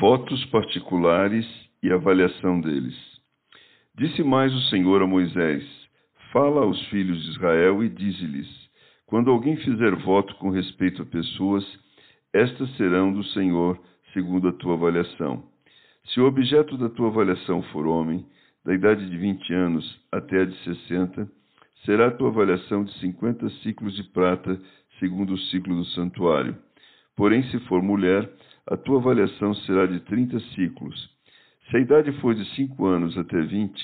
Votos particulares e avaliação deles. Disse mais o Senhor a Moisés: Fala aos filhos de Israel e dize-lhes: Quando alguém fizer voto com respeito a pessoas, estas serão do Senhor, segundo a tua avaliação. Se o objeto da tua avaliação for homem, da idade de vinte anos até a de sessenta, será a tua avaliação de cinquenta ciclos de prata segundo o ciclo do santuário. Porém, se for mulher, a tua avaliação será de trinta ciclos. Se a idade for de cinco anos até vinte,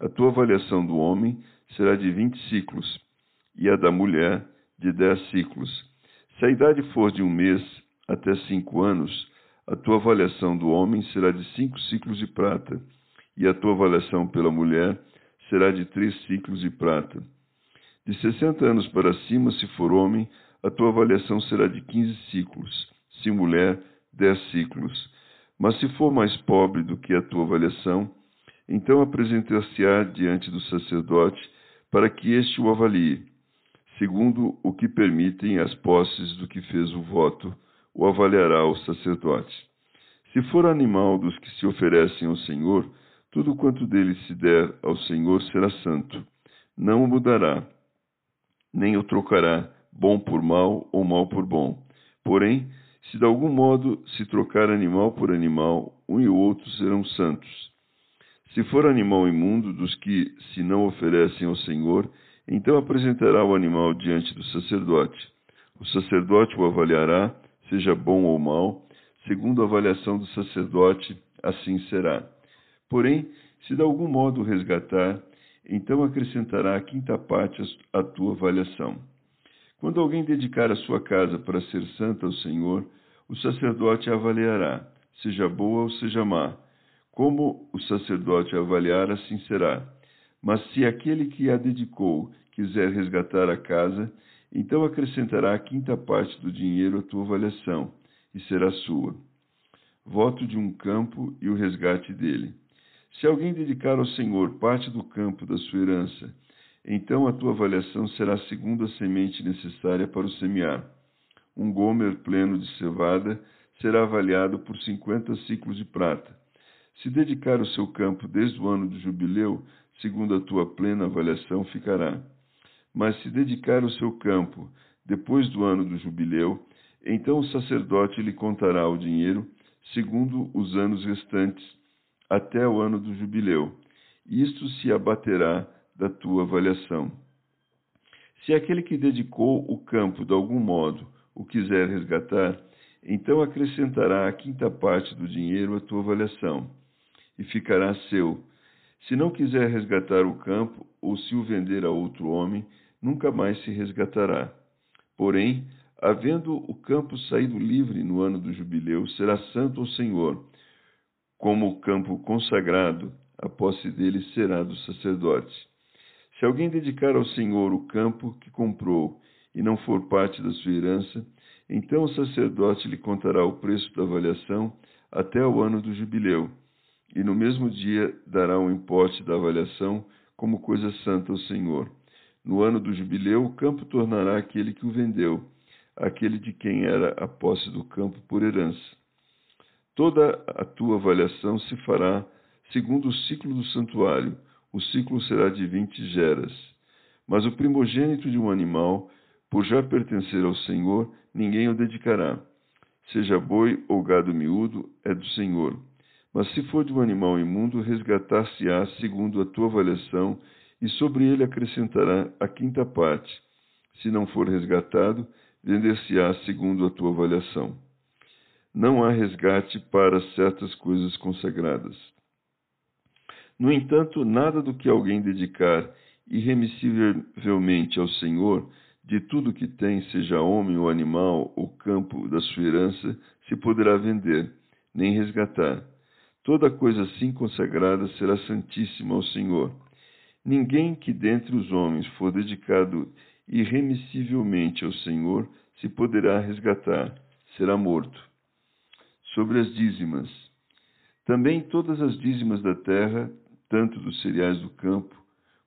a tua avaliação do homem será de vinte ciclos, e a da mulher de dez ciclos. Se a idade for de um mês até cinco anos, a tua avaliação do homem será de cinco ciclos de prata, e a tua avaliação pela mulher será de três ciclos de prata. De sessenta anos para cima, se for homem, a tua avaliação será de quinze ciclos, se mulher, dez ciclos. Mas se for mais pobre do que a tua avaliação, então apresentar-se-á diante do sacerdote para que este o avalie, segundo o que permitem as posses do que fez o voto, o avaliará o sacerdote. Se for animal dos que se oferecem ao Senhor, tudo quanto dele se der ao Senhor será santo. Não o mudará, nem o trocará, bom por mal ou mal por bom. Porém, se de algum modo se trocar animal por animal, um e o outro serão santos. Se for animal imundo dos que se não oferecem ao Senhor, então apresentará o animal diante do sacerdote. O sacerdote o avaliará, seja bom ou mau, segundo a avaliação do sacerdote, assim será. Porém, se de algum modo resgatar, então acrescentará a quinta parte à tua avaliação. Quando alguém dedicar a sua casa para ser santa ao Senhor, o sacerdote a avaliará, seja boa ou seja má. Como o sacerdote a avaliar, assim será. Mas se aquele que a dedicou quiser resgatar a casa, então acrescentará a quinta parte do dinheiro à tua avaliação, e será sua. Voto de um campo e o resgate dele. Se alguém dedicar ao Senhor parte do campo da sua herança, então a tua avaliação será segundo a semente necessária para o semear. Um gomer pleno de cevada será avaliado por cinquenta ciclos de prata. Se dedicar o seu campo desde o ano do jubileu, segundo a tua plena avaliação, ficará. Mas se dedicar o seu campo depois do ano do jubileu, então o sacerdote lhe contará o dinheiro segundo os anos restantes até o ano do jubileu. Isto se abaterá da tua avaliação. Se aquele que dedicou o campo de algum modo o quiser resgatar, então acrescentará a quinta parte do dinheiro à tua avaliação, e ficará seu. Se não quiser resgatar o campo, ou se o vender a outro homem, nunca mais se resgatará. Porém, havendo o campo saído livre no ano do jubileu, será santo ao Senhor, como o campo consagrado, a posse dele será do sacerdote. Se alguém dedicar ao Senhor o campo que comprou e não for parte da sua herança, então o sacerdote lhe contará o preço da avaliação até o ano do jubileu, e no mesmo dia dará o um importe da avaliação como coisa santa ao Senhor. No ano do jubileu, o campo tornará aquele que o vendeu, aquele de quem era a posse do campo por herança. Toda a tua avaliação se fará segundo o ciclo do santuário. O ciclo será de vinte geras. Mas o primogênito de um animal, por já pertencer ao Senhor, ninguém o dedicará. Seja boi ou gado miúdo, é do Senhor. Mas se for de um animal imundo, resgatar-se-á segundo a tua avaliação, e sobre ele acrescentará a quinta parte. Se não for resgatado, vender-se-á segundo a tua avaliação. Não há resgate para certas coisas consagradas. No entanto, nada do que alguém dedicar irremissivelmente ao Senhor, de tudo que tem, seja homem ou animal, ou campo da sua herança, se poderá vender, nem resgatar. Toda coisa assim consagrada será santíssima ao Senhor. Ninguém que dentre os homens for dedicado irremissivelmente ao Senhor se poderá resgatar, será morto. Sobre as dízimas. Também todas as dízimas da terra, tanto dos cereais do campo,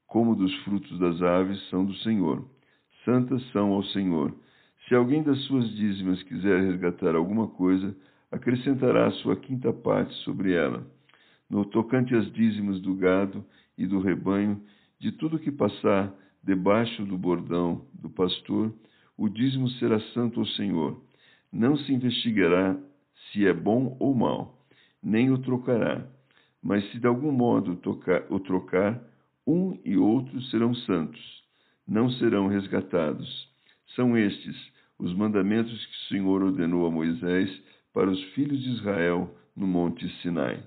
como dos frutos das aves, são do Senhor. Santas são ao Senhor. Se alguém das suas dízimas quiser resgatar alguma coisa, acrescentará a sua quinta parte sobre ela. No tocante às dízimas do gado e do rebanho, de tudo que passar debaixo do bordão do pastor, o dízimo será santo ao Senhor. Não se investigará se é bom ou mal, nem o trocará. Mas se de algum modo tocar, o trocar, um e outro serão santos, não serão resgatados. São estes os mandamentos que o Senhor ordenou a Moisés para os filhos de Israel no Monte Sinai.